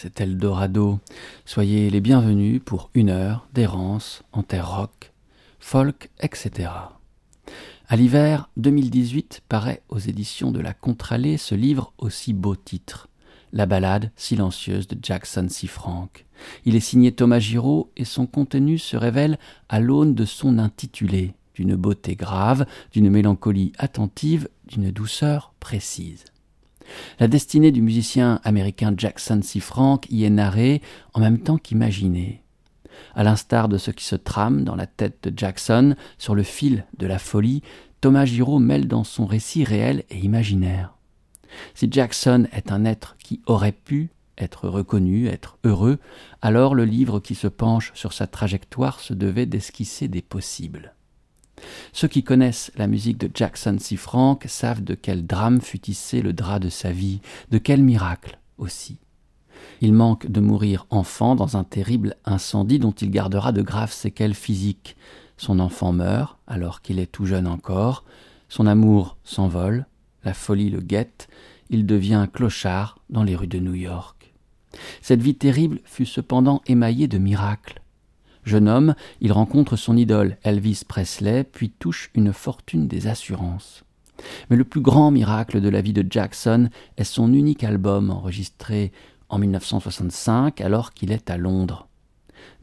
c'est Eldorado. Soyez les bienvenus pour une heure d'errance en terre rock, folk, etc. À l'hiver 2018 paraît aux éditions de la Contralée ce livre aussi beau titre, La ballade silencieuse de Jackson C. Frank. Il est signé Thomas Giraud et son contenu se révèle à l'aune de son intitulé, d'une beauté grave, d'une mélancolie attentive, d'une douceur précise. La destinée du musicien américain Jackson C. Frank y est narrée en même temps qu'imaginée. À l'instar de ce qui se trame dans la tête de Jackson sur le fil de la folie, Thomas Giraud mêle dans son récit réel et imaginaire. Si Jackson est un être qui aurait pu être reconnu, être heureux, alors le livre qui se penche sur sa trajectoire se devait d'esquisser des possibles. Ceux qui connaissent la musique de Jackson C. Frank savent de quel drame fut tissé le drap de sa vie, de quel miracle aussi. Il manque de mourir enfant dans un terrible incendie dont il gardera de graves séquelles physiques. Son enfant meurt alors qu'il est tout jeune encore, son amour s'envole, la folie le guette, il devient un clochard dans les rues de New York. Cette vie terrible fut cependant émaillée de miracles. Jeune homme, il rencontre son idole, Elvis Presley, puis touche une fortune des assurances. Mais le plus grand miracle de la vie de Jackson est son unique album enregistré en 1965 alors qu'il est à Londres.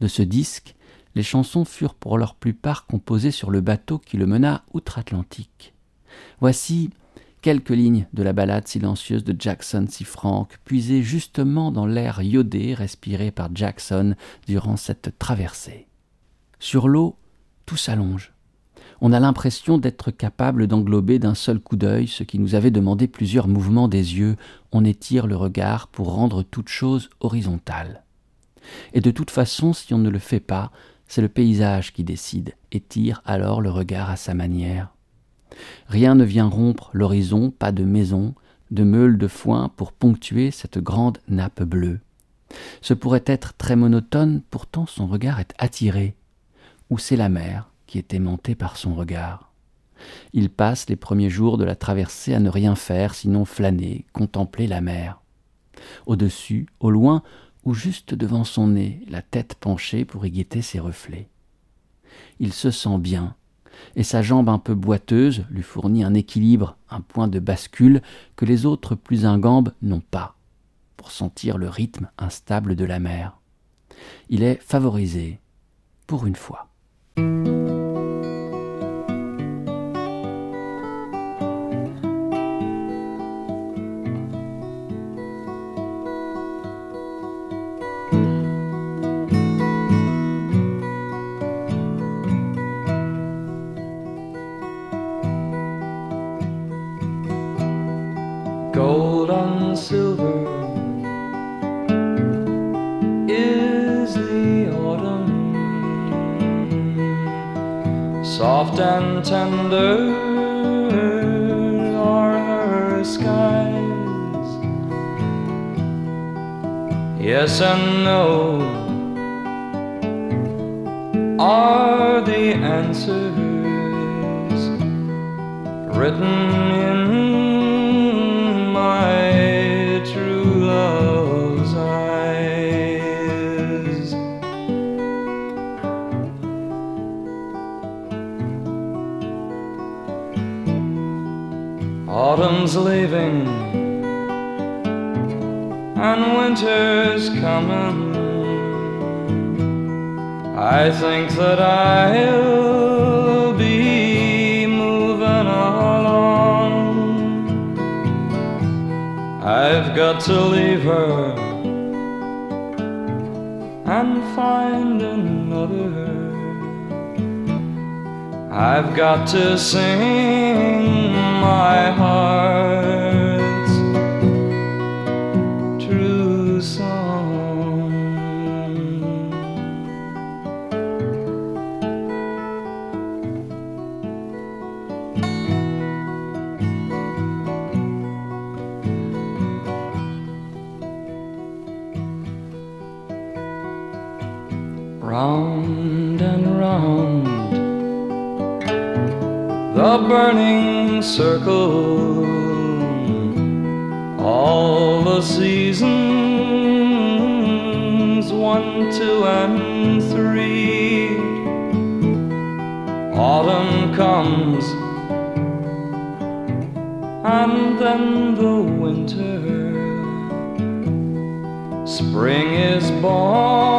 De ce disque, les chansons furent pour leur plupart composées sur le bateau qui le mena outre-Atlantique. Voici quelques lignes de la ballade silencieuse de Jackson C. Frank, puisées justement dans l'air iodé respiré par Jackson durant cette traversée. Sur l'eau, tout s'allonge. On a l'impression d'être capable d'englober d'un seul coup d'œil ce qui nous avait demandé plusieurs mouvements des yeux. On étire le regard pour rendre toute chose horizontale. Et de toute façon, si on ne le fait pas, c'est le paysage qui décide et tire alors le regard à sa manière. Rien ne vient rompre l'horizon, pas de maison, de meule de foin pour ponctuer cette grande nappe bleue. Ce pourrait être très monotone, pourtant son regard est attiré. Ou c'est la mer qui est aimantée par son regard? Il passe les premiers jours de la traversée à ne rien faire sinon flâner, contempler la mer. Au-dessus, au loin, ou juste devant son nez, la tête penchée pour y guetter ses reflets. Il se sent bien, et sa jambe un peu boiteuse lui fournit un équilibre, un point de bascule que les autres plus ingambes n'ont pas, pour sentir le rythme instable de la mer. Il est favorisé, pour une fois. To sing circle, all the seasons one, two, and three. Autumn comes, and then the winter. Spring is born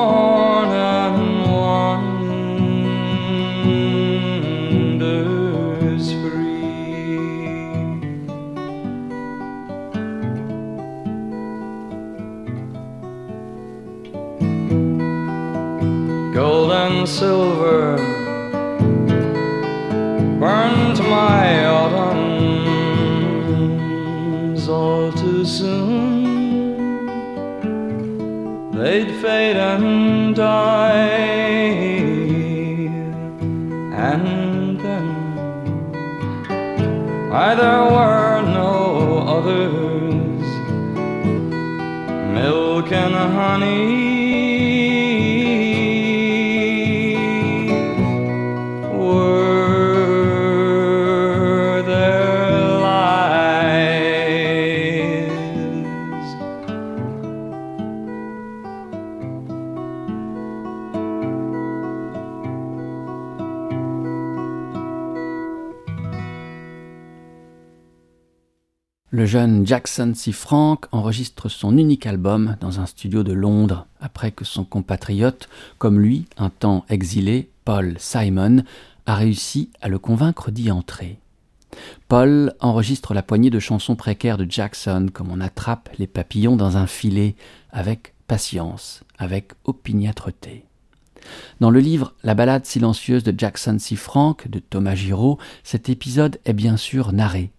and Le jeune Jackson C. Frank enregistre son unique album dans un studio de Londres après que son compatriote, comme lui, un temps exilé, Paul Simon, a réussi à le convaincre d'y entrer. Paul enregistre la poignée de chansons précaires de Jackson comme on attrape les papillons dans un filet, avec patience, avec opiniâtreté. Dans le livre La balade silencieuse de Jackson C. Frank de Thomas Giraud, cet épisode est bien sûr narré.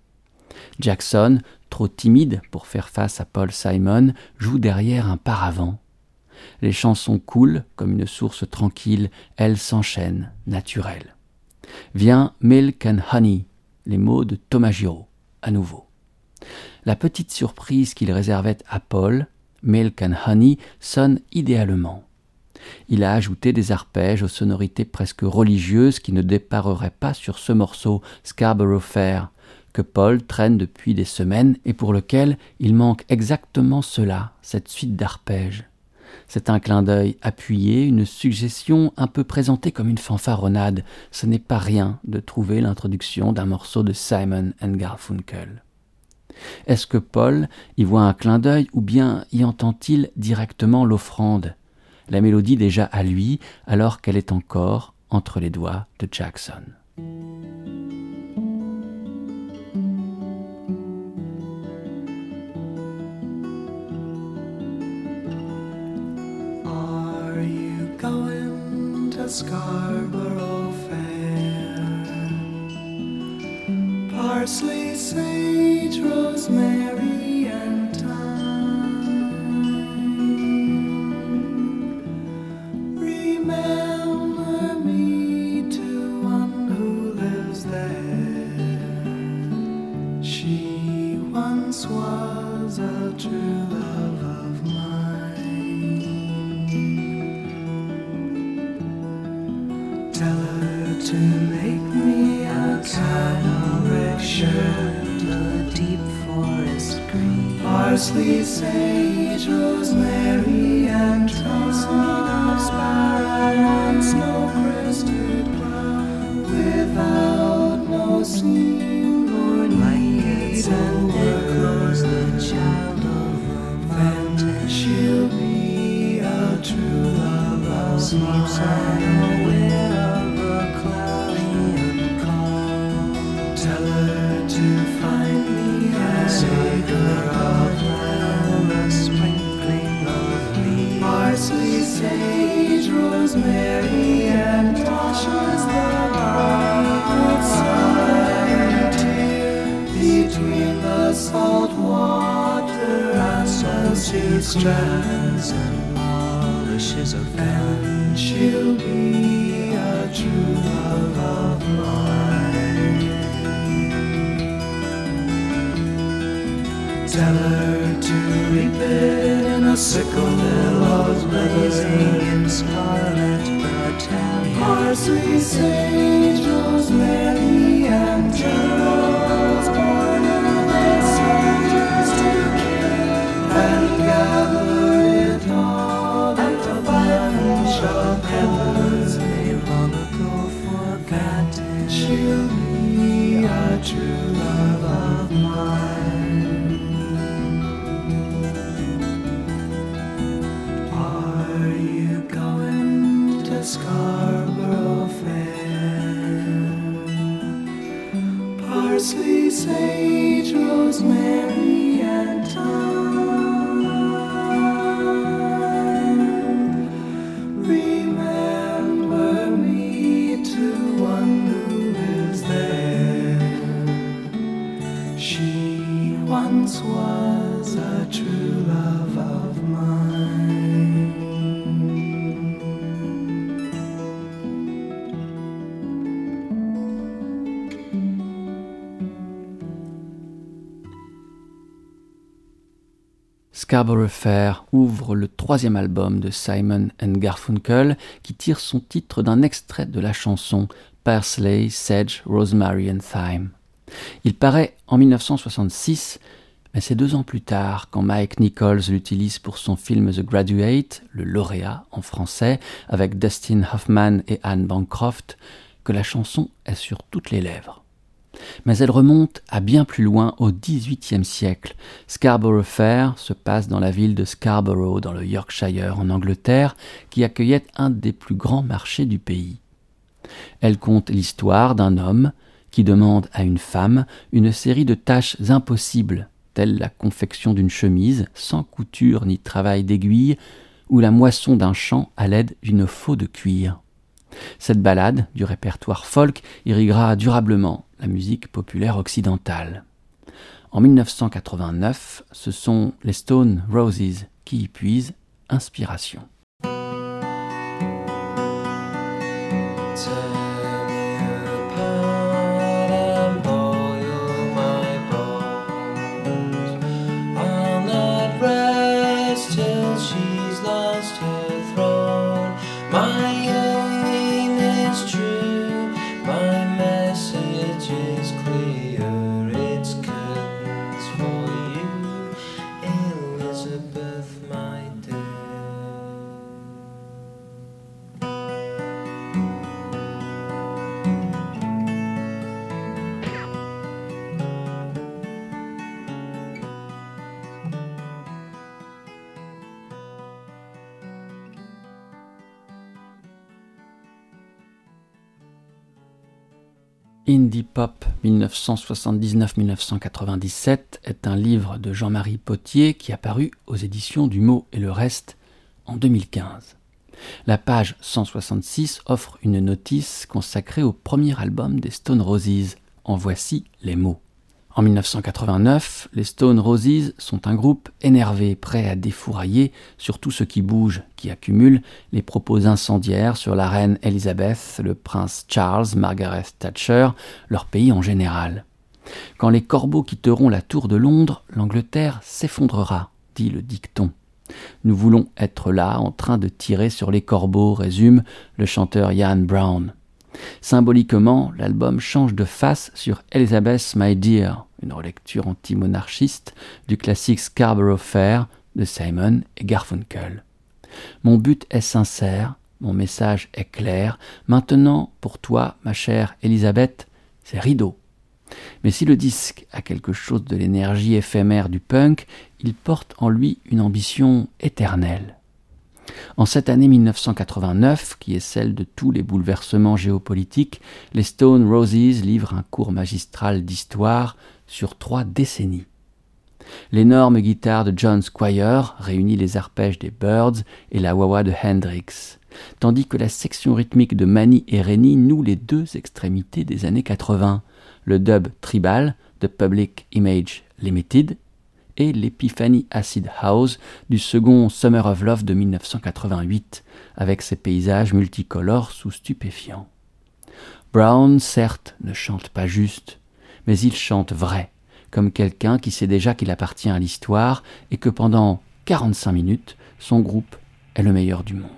Jackson, trop timide pour faire face à Paul Simon, joue derrière un paravent. Les chansons coulent comme une source tranquille, elles s'enchaînent, naturelles. Vient Milk and Honey, les mots de Thomas Giraud, à nouveau. La petite surprise qu'il réservait à Paul, Milk and Honey, sonne idéalement. Il a ajouté des arpèges aux sonorités presque religieuses qui ne dépareraient pas sur ce morceau Scarborough Fair, que Paul traîne depuis des semaines et pour lequel il manque exactement cela, cette suite d'arpèges. C'est un clin d'œil appuyé, une suggestion un peu présentée comme une fanfaronnade. Ce n'est pas rien de trouver l'introduction d'un morceau de Simon and Garfunkel. Est-ce que Paul y voit un clin d'œil ou bien y entend-il directement l'offrande, la mélodie déjà à lui alors qu'elle est encore entre les doigts de Jackson Scarborough Fair? Parsley, sage, rosemary, reap in a sickle billows blazing in scarlet battalion. Parsley, sage, rosemary, and geraniums Scarborough Fair ouvre le troisième album de Simon and Garfunkel qui tire son titre d'un extrait de la chanson Parsley, Sedge, Rosemary and Thyme. Il paraît en 1966, mais c'est deux ans plus tard, quand Mike Nichols l'utilise pour son film The Graduate, le lauréat en français, avec Dustin Hoffman et Anne Bancroft, que la chanson est sur toutes les lèvres. Mais elle remonte à bien plus loin au XVIIIe siècle. Scarborough Fair se passe dans la ville de Scarborough, dans le Yorkshire, en Angleterre, qui accueillait un des plus grands marchés du pays. Elle compte l'histoire d'un homme qui demande à une femme une série de tâches impossibles, telles la confection d'une chemise sans couture ni travail d'aiguille, ou la moisson d'un champ à l'aide d'une faux de cuir. Cette ballade du répertoire folk irriguera durablement la musique populaire occidentale. En 1989, ce sont les Stone Roses qui y puisent inspiration. Indie Pop 1979-1997 est un livre de Jean-Marie Potier qui a paru aux éditions du Mot et le Reste en 2015. La page 166 offre une notice consacrée au premier album des Stone Roses. En voici les mots. En 1989, les Stone Roses sont un groupe énervé, prêt à défourailler sur tout ce qui bouge, qui accumule les propos incendiaires sur la reine Elizabeth, le prince Charles, Margaret Thatcher, leur pays en général. Quand les corbeaux quitteront la tour de Londres, l'Angleterre s'effondrera, dit le dicton. Nous voulons être là en train de tirer sur les corbeaux, résume le chanteur Ian Brown. Symboliquement, l'album change de face sur Elizabeth My Dear, une relecture anti-monarchiste du classique Scarborough Fair de Simon et Garfunkel. Mon but est sincère, mon message est clair. Maintenant, pour toi, ma chère Elisabeth, c'est rideau. Mais si le disque a quelque chose de l'énergie éphémère du punk, il porte en lui une ambition éternelle. En cette année 1989, qui est celle de tous les bouleversements géopolitiques, les Stone Roses livrent un cours magistral d'histoire sur trois décennies. L'énorme guitare de John Squire réunit les arpèges des Birds et la wah de Hendrix, tandis que la section rythmique de Manny et Rennie noue les deux extrémités des années 80, le dub tribal de Public Image Limited et l'Epiphany Acid House du second Summer of Love de 1988, avec ses paysages multicolores sous stupéfiants. Brown, certes, ne chante pas juste, mais il chante vrai, comme quelqu'un qui sait déjà qu'il appartient à l'histoire et que pendant 45 minutes, son groupe est le meilleur du monde.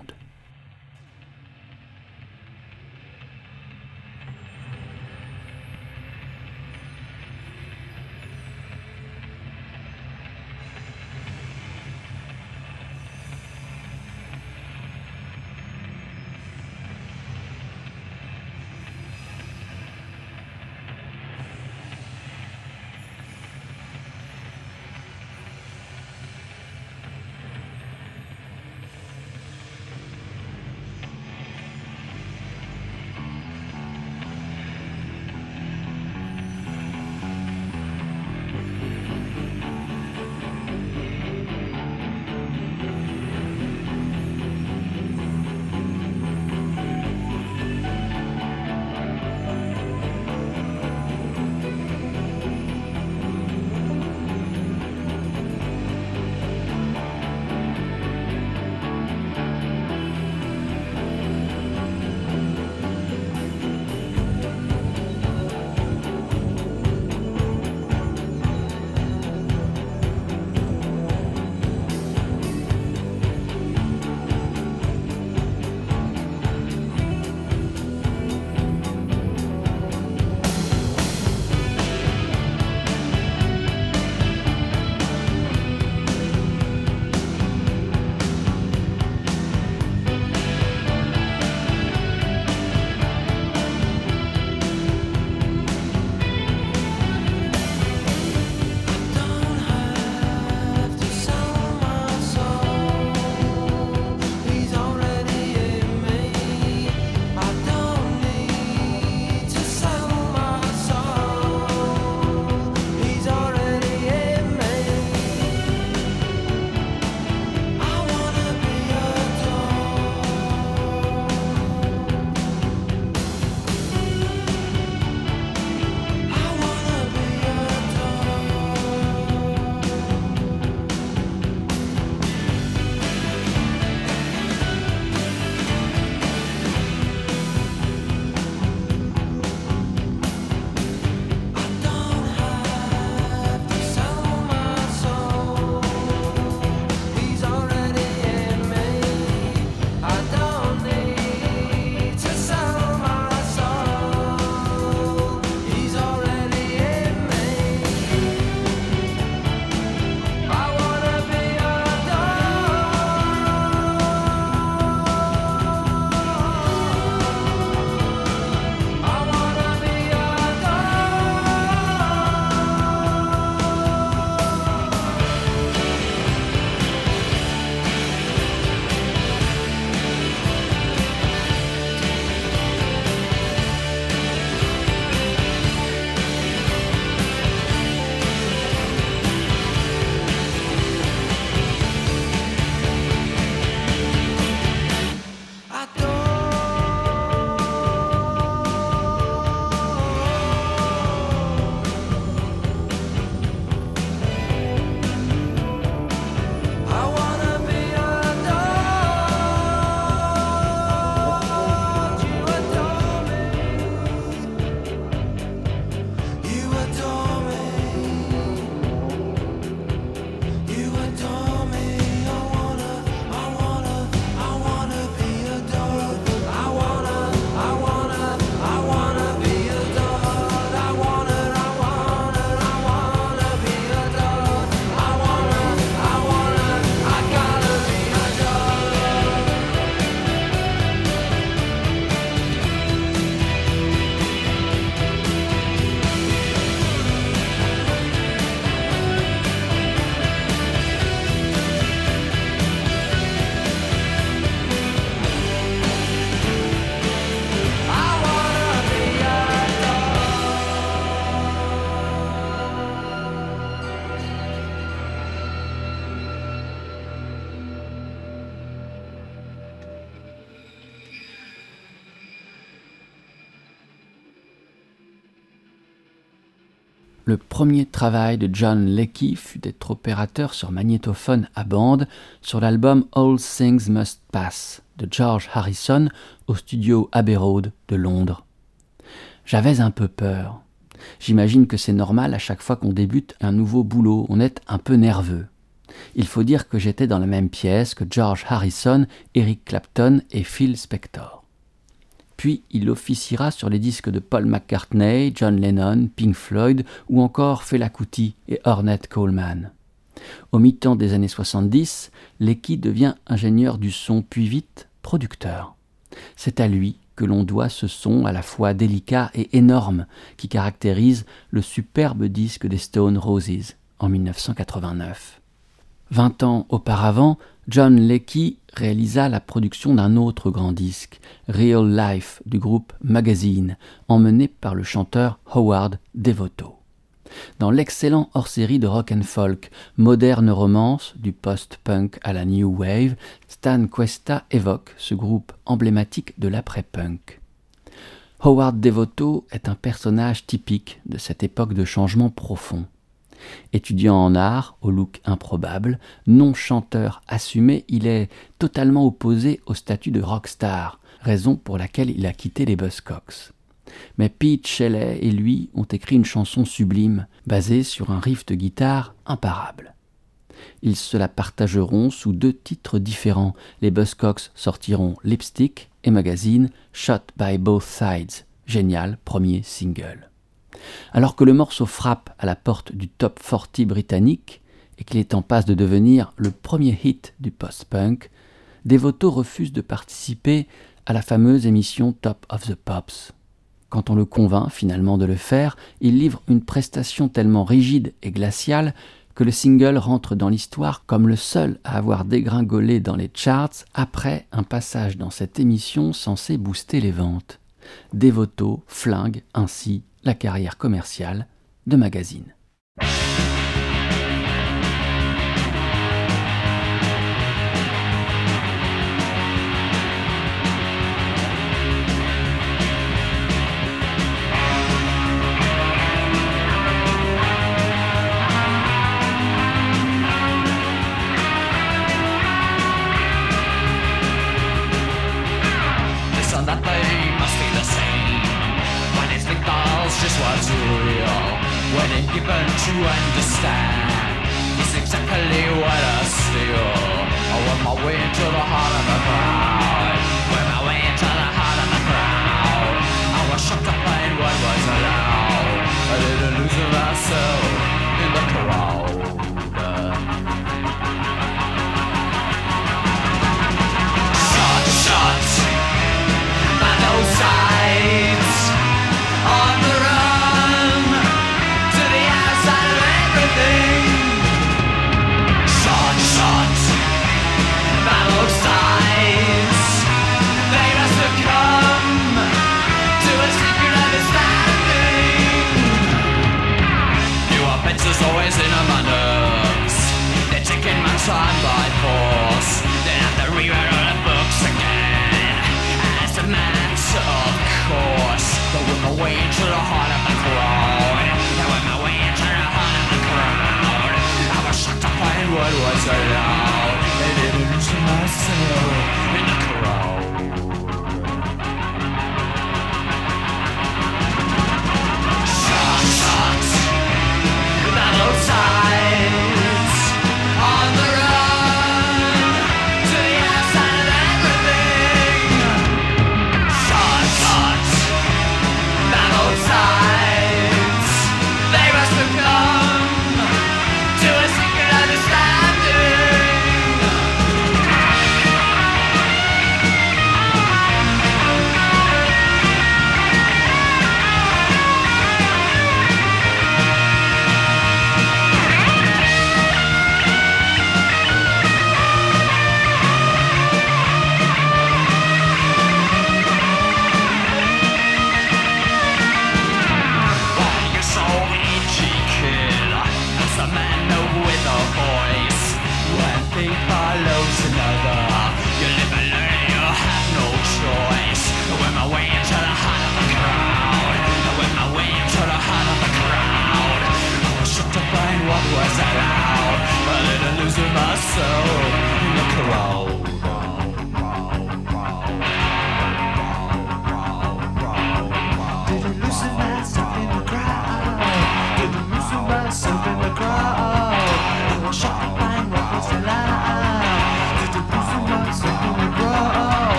Premier travail de John Leckie fut d'être opérateur sur magnétophone à bande sur l'album All Things Must Pass de George Harrison au studio Abbey Road de Londres. J'avais un peu peur. J'imagine que c'est normal à chaque fois qu'on débute un nouveau boulot, on est un peu nerveux. Il faut dire que j'étais dans la même pièce que George Harrison, Eric Clapton et Phil Spector. Puis il officiera sur les disques de Paul McCartney, John Lennon, Pink Floyd ou encore Fela Kuti et Ornette Coleman. Au mi-temps des années 70, Lecky devient ingénieur du son puis vite producteur. C'est à lui que l'on doit ce son à la fois délicat et énorme qui caractérise le superbe disque des Stone Roses en 1989. Vingt ans auparavant, John Leckie réalisa la production d'un autre grand disque, Real Life, du groupe Magazine, emmené par le chanteur Howard Devoto. Dans l'excellent hors-série de rock and folk, moderne romance, du post-punk à la new wave, Stan Questa évoque ce groupe emblématique de l'après-punk. Howard Devoto est un personnage typique de cette époque de changement profond. Étudiant en art, au look improbable, non chanteur assumé, il est totalement opposé au statut de rockstar, raison pour laquelle il a quitté les Buzzcocks. Mais Pete Shelley et lui ont écrit une chanson sublime, basée sur un riff de guitare imparable. Ils se la partageront sous deux titres différents. Les Buzzcocks sortiront Lipstick et Magazine Shot by Both Sides. Génial premier single. Alors que le morceau frappe à la porte du top 40 britannique et qu'il est en passe de devenir le premier hit du post-punk, Devoto refuse de participer à la fameuse émission Top of the Pops. Quand on le convainc finalement de le faire, il livre une prestation tellement rigide et glaciale que le single rentre dans l'histoire comme le seul à avoir dégringolé dans les charts après un passage dans cette émission censée booster les ventes. Devoto flingue ainsi la carrière commerciale de magazine.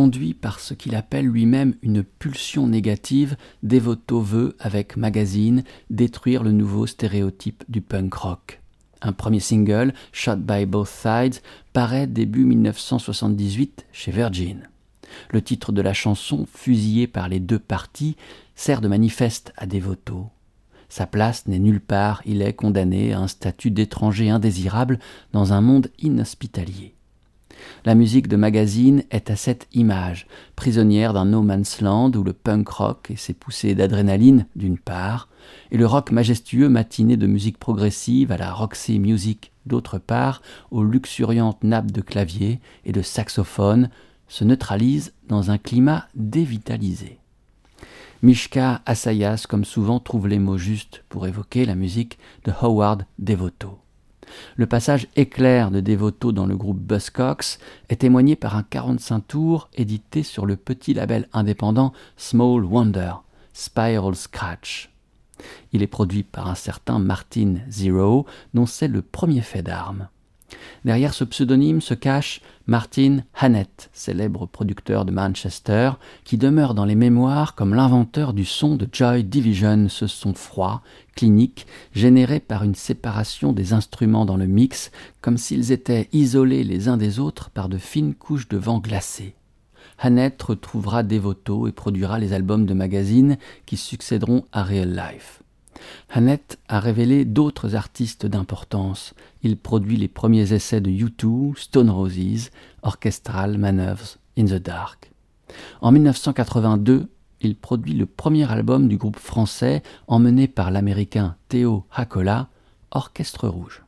Conduit par ce qu'il appelle lui-même une pulsion négative, Devoto veut, avec Magazine, détruire le nouveau stéréotype du punk rock. Un premier single, Shot by Both Sides, paraît début 1978 chez Virgin. Le titre de la chanson, fusillé par les deux parties, sert de manifeste à Devoto. Sa place n'est nulle part, il est condamné à un statut d'étranger indésirable dans un monde inhospitalier. La musique de magazine est à cette image, prisonnière d'un no man's land où le punk rock et ses poussées d'adrénaline d'une part, et le rock majestueux matiné de musique progressive à la Roxy Music d'autre part, aux luxuriantes nappes de clavier et de saxophone, se neutralisent dans un climat dévitalisé. Mishka Asayas, comme souvent, trouve les mots justes pour évoquer la musique de Howard Devoto. Le passage éclair de Devoto dans le groupe Buzzcocks est témoigné par un 45 tours édité sur le petit label indépendant Small Wonder, Spiral Scratch. Il est produit par un certain Martin Zero, dont c'est le premier fait d'armes. Derrière ce pseudonyme se cache Martin Hannett, célèbre producteur de Manchester, qui demeure dans les mémoires comme l'inventeur du son de Joy Division, ce son froid, clinique, généré par une séparation des instruments dans le mix, comme s'ils étaient isolés les uns des autres par de fines couches de vent glacé. Hannett retrouvera Devoto et produira les albums de magazine qui succéderont à Real Life. Hannett a révélé d'autres artistes d'importance. Il produit les premiers essais de U2, Stone Roses, Orchestral Manoeuvres in the Dark. En 1982, il produit le premier album du groupe français emmené par l'américain Theo Hakola, Orchestre Rouge.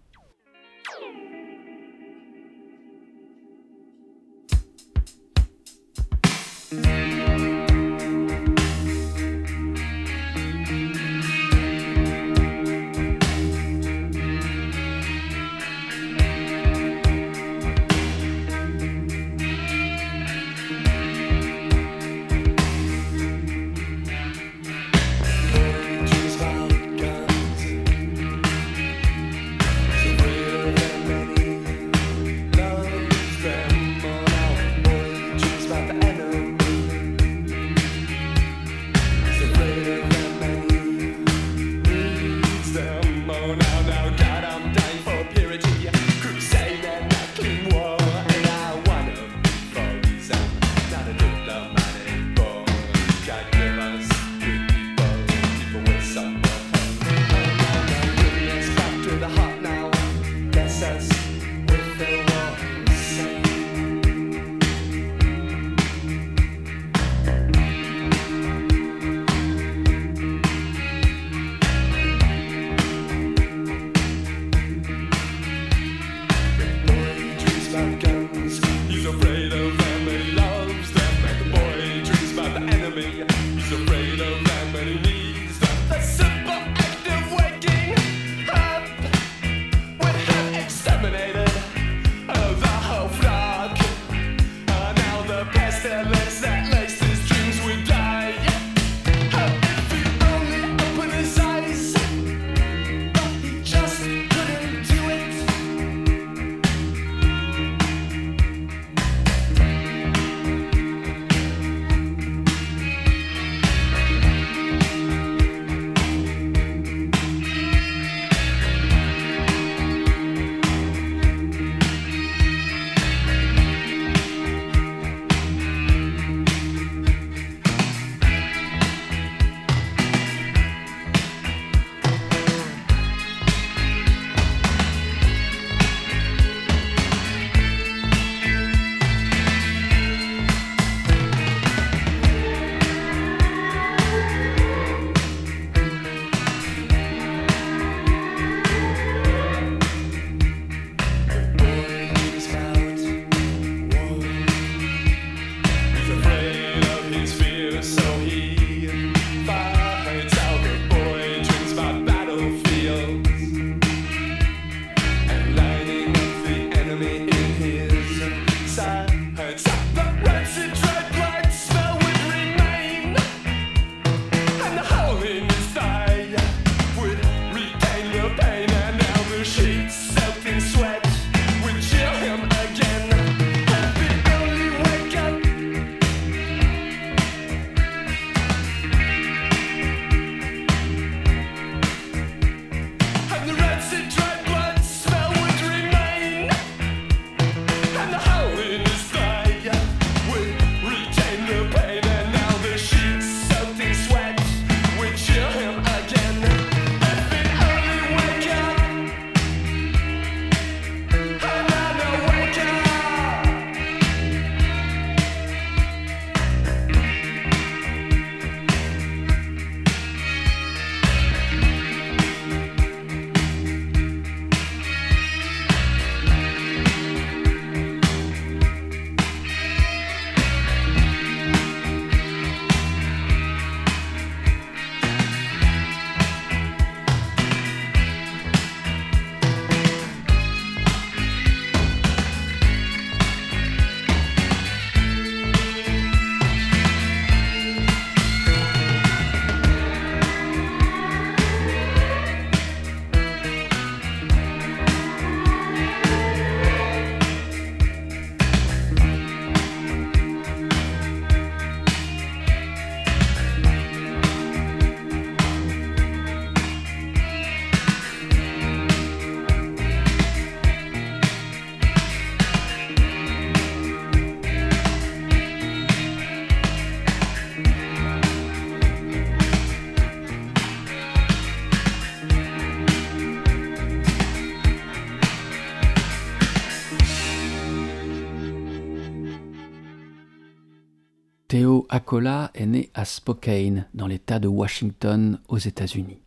Acola est né à Spokane, dans l'État de Washington, aux États-Unis.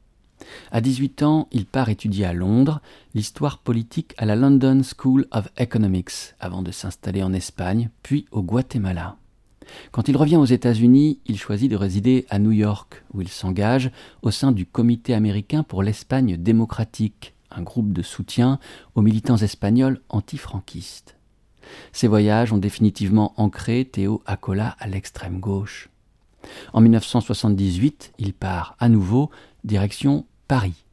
À 18 ans, il part étudier à Londres l'histoire politique à la London School of Economics, avant de s'installer en Espagne, puis au Guatemala. Quand il revient aux États-Unis, il choisit de résider à New York, où il s'engage au sein du Comité américain pour l'Espagne démocratique, un groupe de soutien aux militants espagnols antifranquistes. Ces voyages ont définitivement ancré Théo Acola à l'extrême gauche. En 1978, il part à nouveau direction Paris.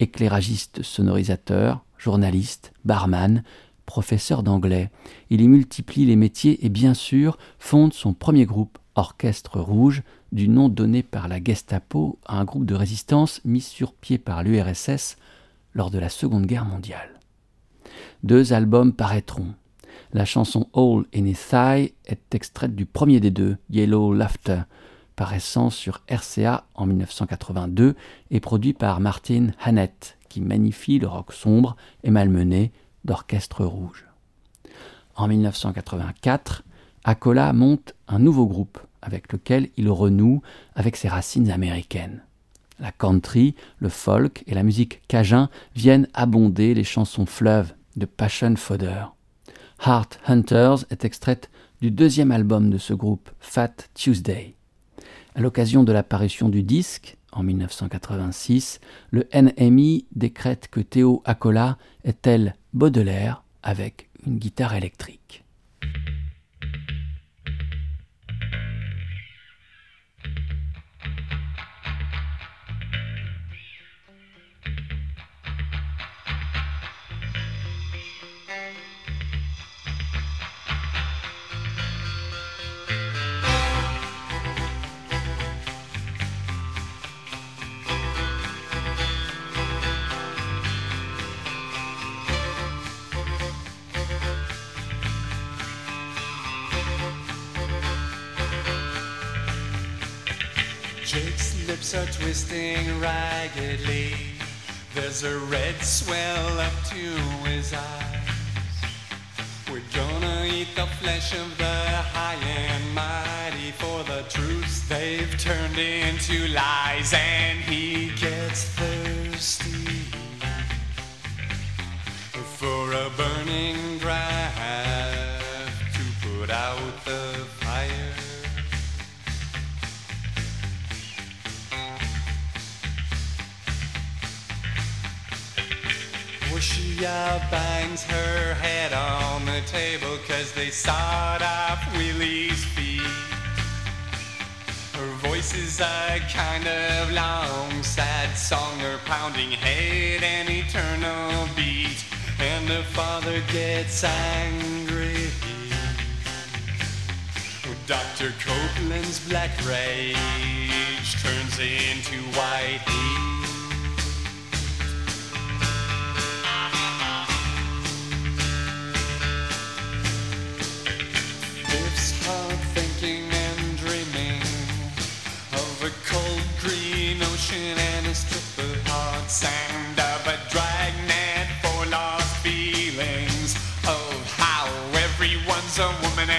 Éclairagiste sonorisateur, journaliste, barman, professeur d'anglais, il y multiplie les métiers et bien sûr fonde son premier groupe, Orchestre Rouge, du nom donné par la Gestapo à un groupe de résistance mis sur pied par l'URSS lors de la Seconde Guerre mondiale. Deux albums paraîtront. La chanson All in His Thigh est extraite du premier des deux, Yellow Laughter, paraissant sur RCA en 1982 et produit par Martin Hannett, qui magnifie le rock sombre et malmené d'Orchestre Rouge. En 1984, Acola monte un nouveau groupe avec lequel il renoue avec ses racines américaines. La country, le folk et la musique cajun viennent abonder les chansons fleuves de Passion Fodder. Heart Hunters est extraite du deuxième album de ce groupe, Fat Tuesday. À l'occasion de l'apparition du disque, en 1986, le NMI décrète que Théo Acola est tel Baudelaire avec une guitare électrique. Song, her pounding head an eternal beat. And the father gets angry. Dr. Copeland's black rage turns into white heat. Ocean and a strip hard sand of a dragnet for lost feelings. Of how everyone's a woman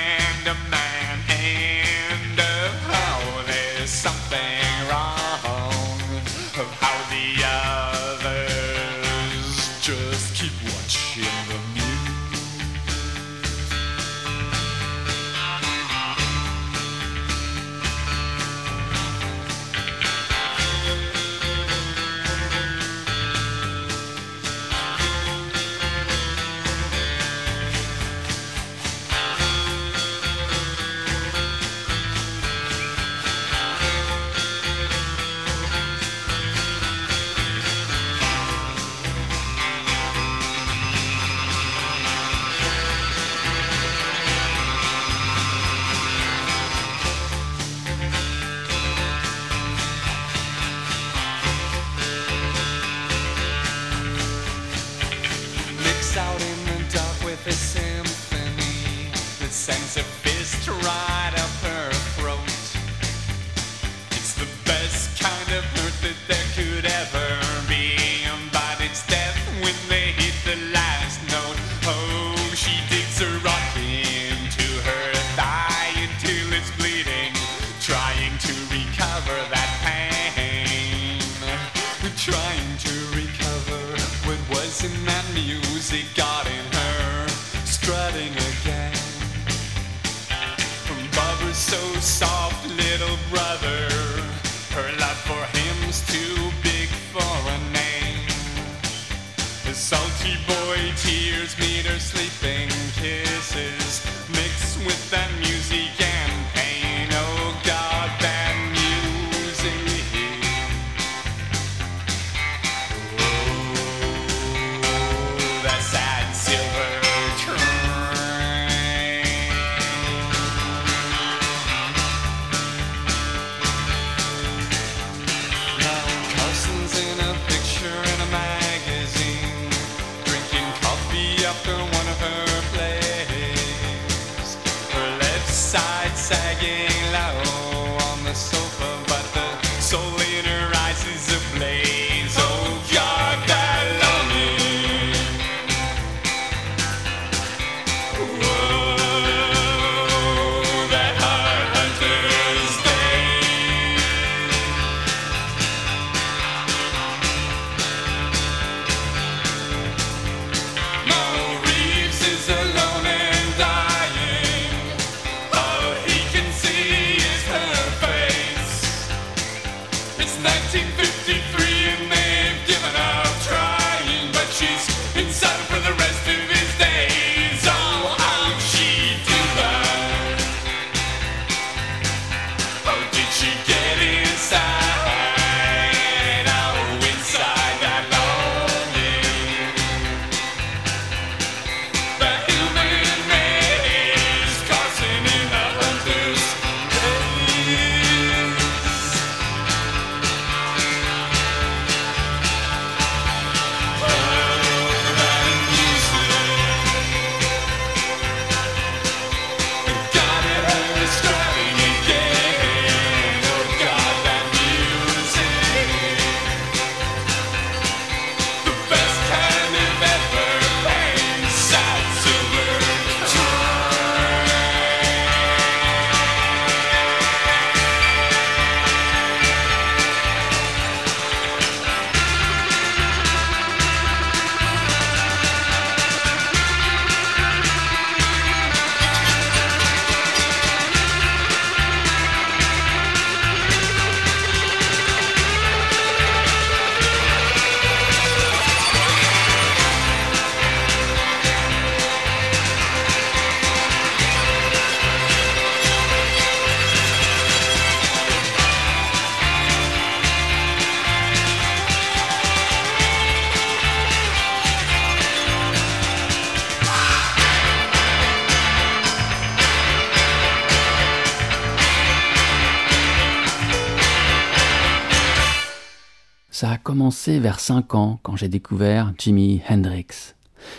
Ça a commencé vers 5 ans quand j'ai découvert Jimi Hendrix.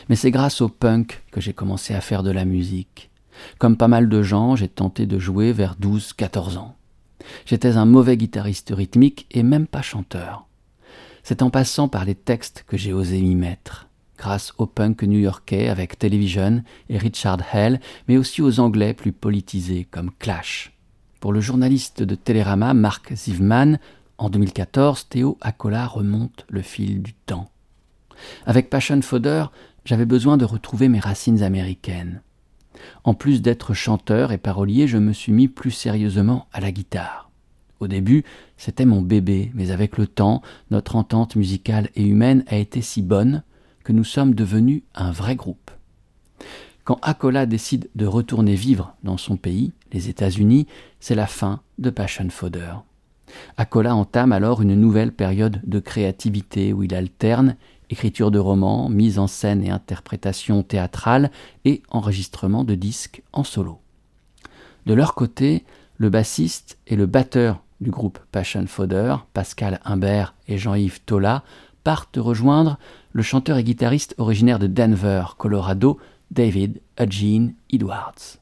Mais c'est grâce au punk que j'ai commencé à faire de la musique. Comme pas mal de gens, j'ai tenté de jouer vers 12-14 ans. J'étais un mauvais guitariste rythmique et même pas chanteur. C'est en passant par les textes que j'ai osé m'y mettre, grâce au punk new-yorkais avec Television et Richard Hell, mais aussi aux anglais plus politisés comme Clash. Pour le journaliste de Télérama Mark Zivman, en 2014, Théo Acola remonte le fil du temps. Avec Passion Fodder, j'avais besoin de retrouver mes racines américaines. En plus d'être chanteur et parolier, je me suis mis plus sérieusement à la guitare. Au début, c'était mon bébé, mais avec le temps, notre entente musicale et humaine a été si bonne que nous sommes devenus un vrai groupe. Quand Acola décide de retourner vivre dans son pays, les États-Unis, c'est la fin de Passion Fodder. Acola entame alors une nouvelle période de créativité où il alterne écriture de romans, mise en scène et interprétation théâtrale et enregistrement de disques en solo. De leur côté, le bassiste et le batteur du groupe Passion Fodder, Pascal Imbert et Jean-Yves Tola, partent rejoindre le chanteur et guitariste originaire de Denver, Colorado, David Eugene Edwards.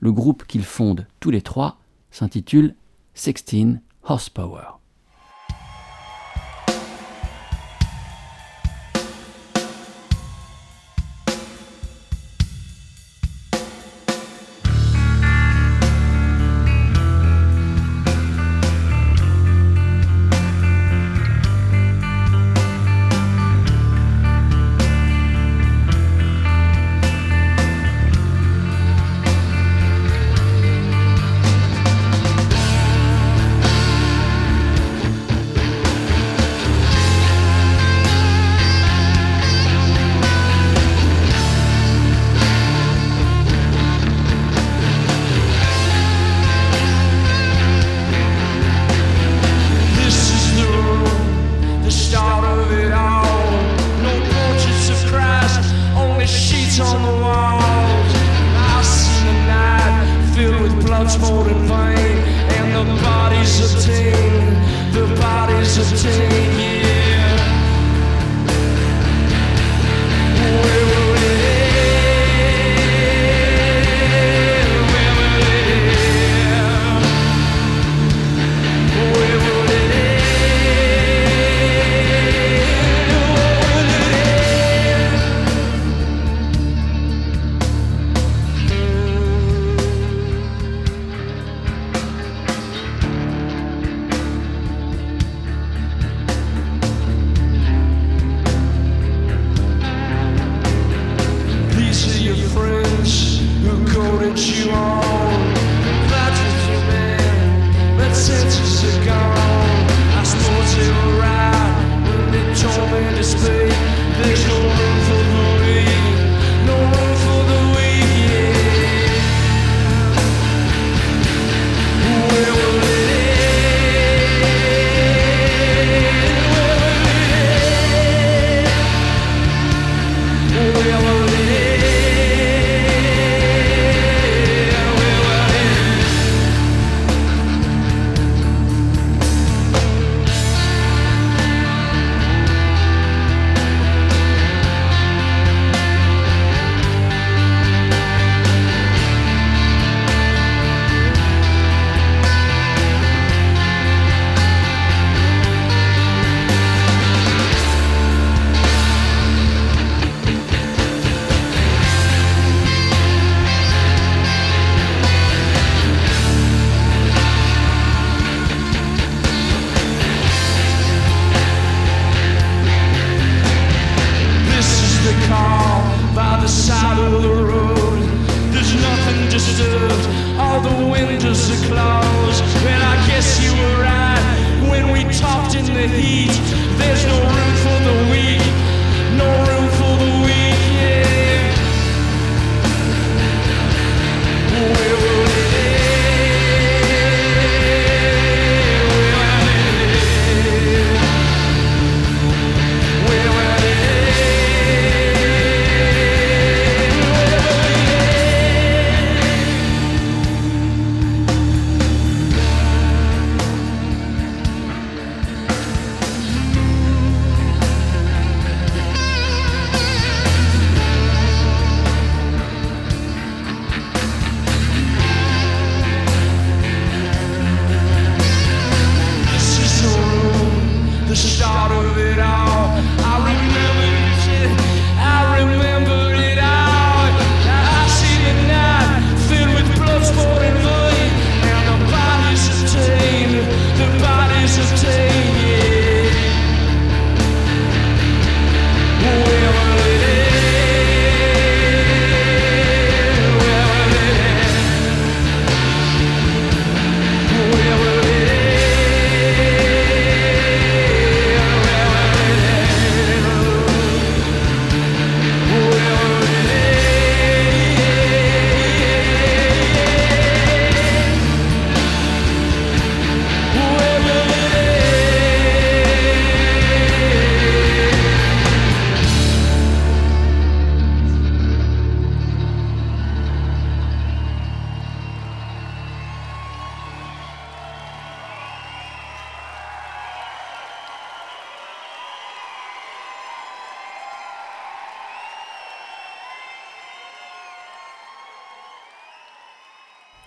Le groupe qu'ils fondent tous les trois s'intitule 16 Horsepower.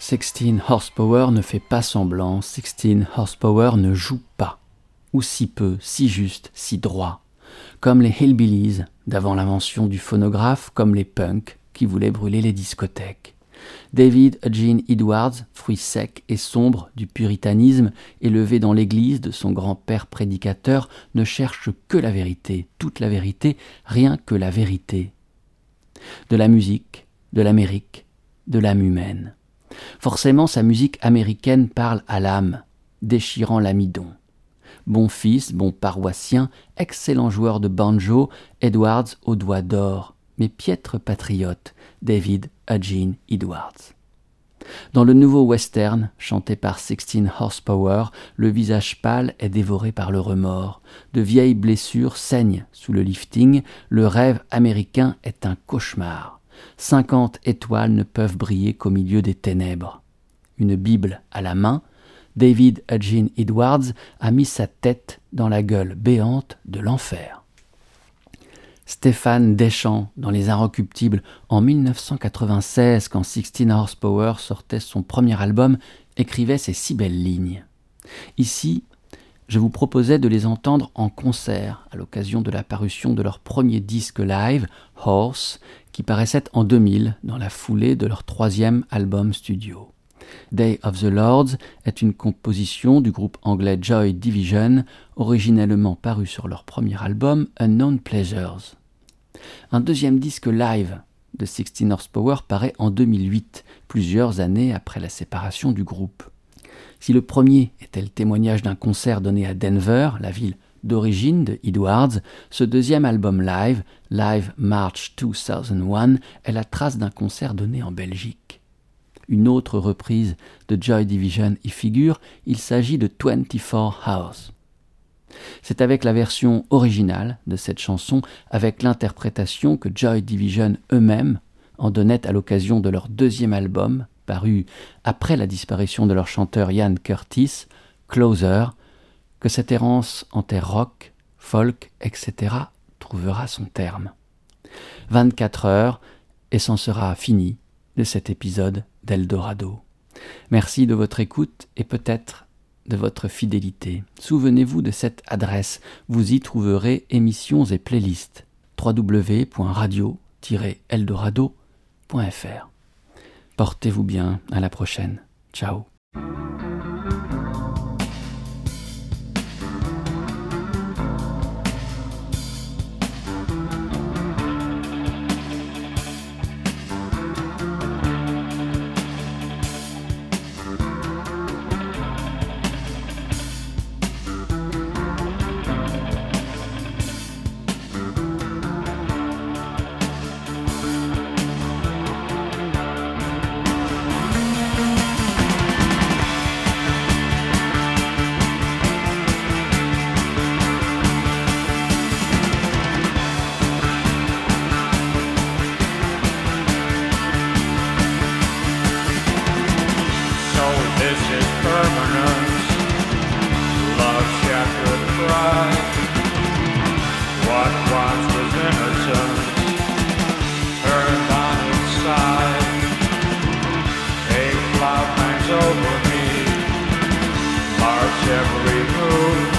16 Horsepower ne fait pas semblant, 16 Horsepower ne joue pas, ou si peu, si juste, si droit, comme les Hillbillies d'avant l'invention du phonographe, comme les punks qui voulaient brûler les discothèques. David Eugene Edwards, fruit sec et sombre du puritanisme, élevé dans l'église de son grand-père prédicateur, ne cherche que la vérité, toute la vérité, rien que la vérité. De la musique, de l'Amérique, de l'âme humaine. Forcément, sa musique américaine parle à l'âme, déchirant l'amidon. Bon fils, bon paroissien, excellent joueur de banjo, Edwards aux doigts d'or, mais piètre patriote, David Eugene Edwards. Dans le nouveau western, chanté par Sixteen Horsepower, le visage pâle est dévoré par le remords. De vieilles blessures saignent sous le lifting, le rêve américain est un cauchemar. Cinquante étoiles ne peuvent briller qu'au milieu des ténèbres. une Bible à la main, David Eugene Edwards a mis sa tête dans la gueule béante de l'enfer. Stéphane Deschamps, dans Les Inrecuptibles, en 1996, quand 16 Horsepower sortait son premier album, écrivait ces six belles lignes. Ici, je vous proposais de les entendre en concert à l'occasion de la parution de leur premier disque live, Horse, qui paraissait en 2000 dans la foulée de leur troisième album studio. Day of the Lords est une composition du groupe anglais Joy Division, originellement paru sur leur premier album Unknown Pleasures. Un deuxième disque live de 16 Horsepower paraît en 2008, plusieurs années après la séparation du groupe. Si le premier était le témoignage d'un concert donné à Denver, la ville d'origine de Edwards, ce deuxième album live, Live March 2001, est la trace d'un concert donné en Belgique. Une autre reprise de Joy Division y figure, il s'agit de 24 Hours. C'est avec la version originale de cette chanson, avec l'interprétation que Joy Division eux-mêmes en donnaient à l'occasion de leur deuxième album, paru après la disparition de leur chanteur Ian Curtis, Closer, que cette errance en terre rock, folk, etc. trouvera son terme. 24 heures, et c'en sera fini de cet épisode d'Eldorado. Merci de votre écoute et peut-être de votre fidélité. Souvenez-vous de cette adresse, vous y trouverez émissions et playlists www.radio-eldorado.fr. Portez-vous bien, à la prochaine. Ciao. Every move.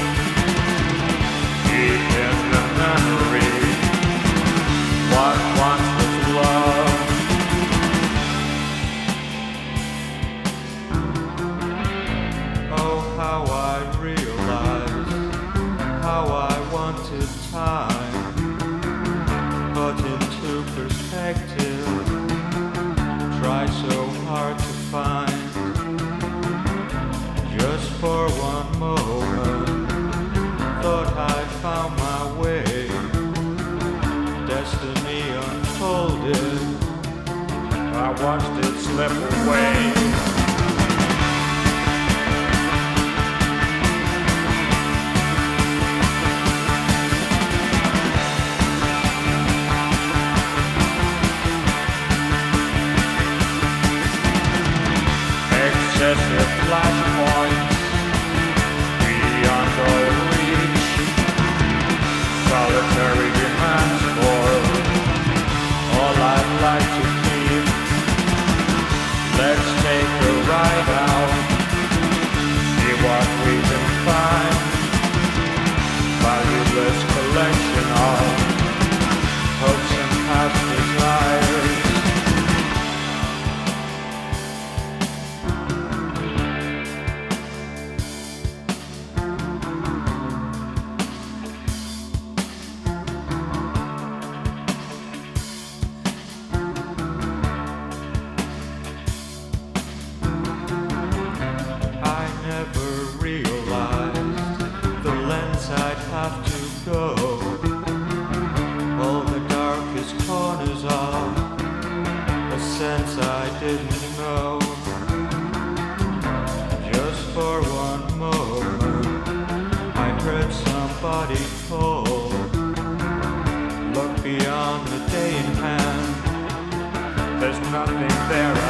There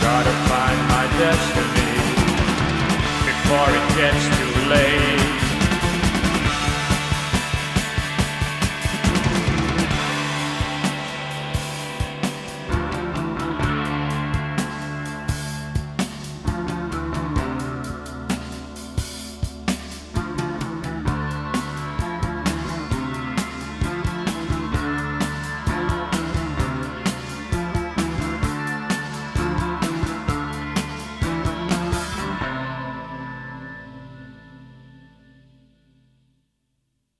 Gotta find my destiny before it gets.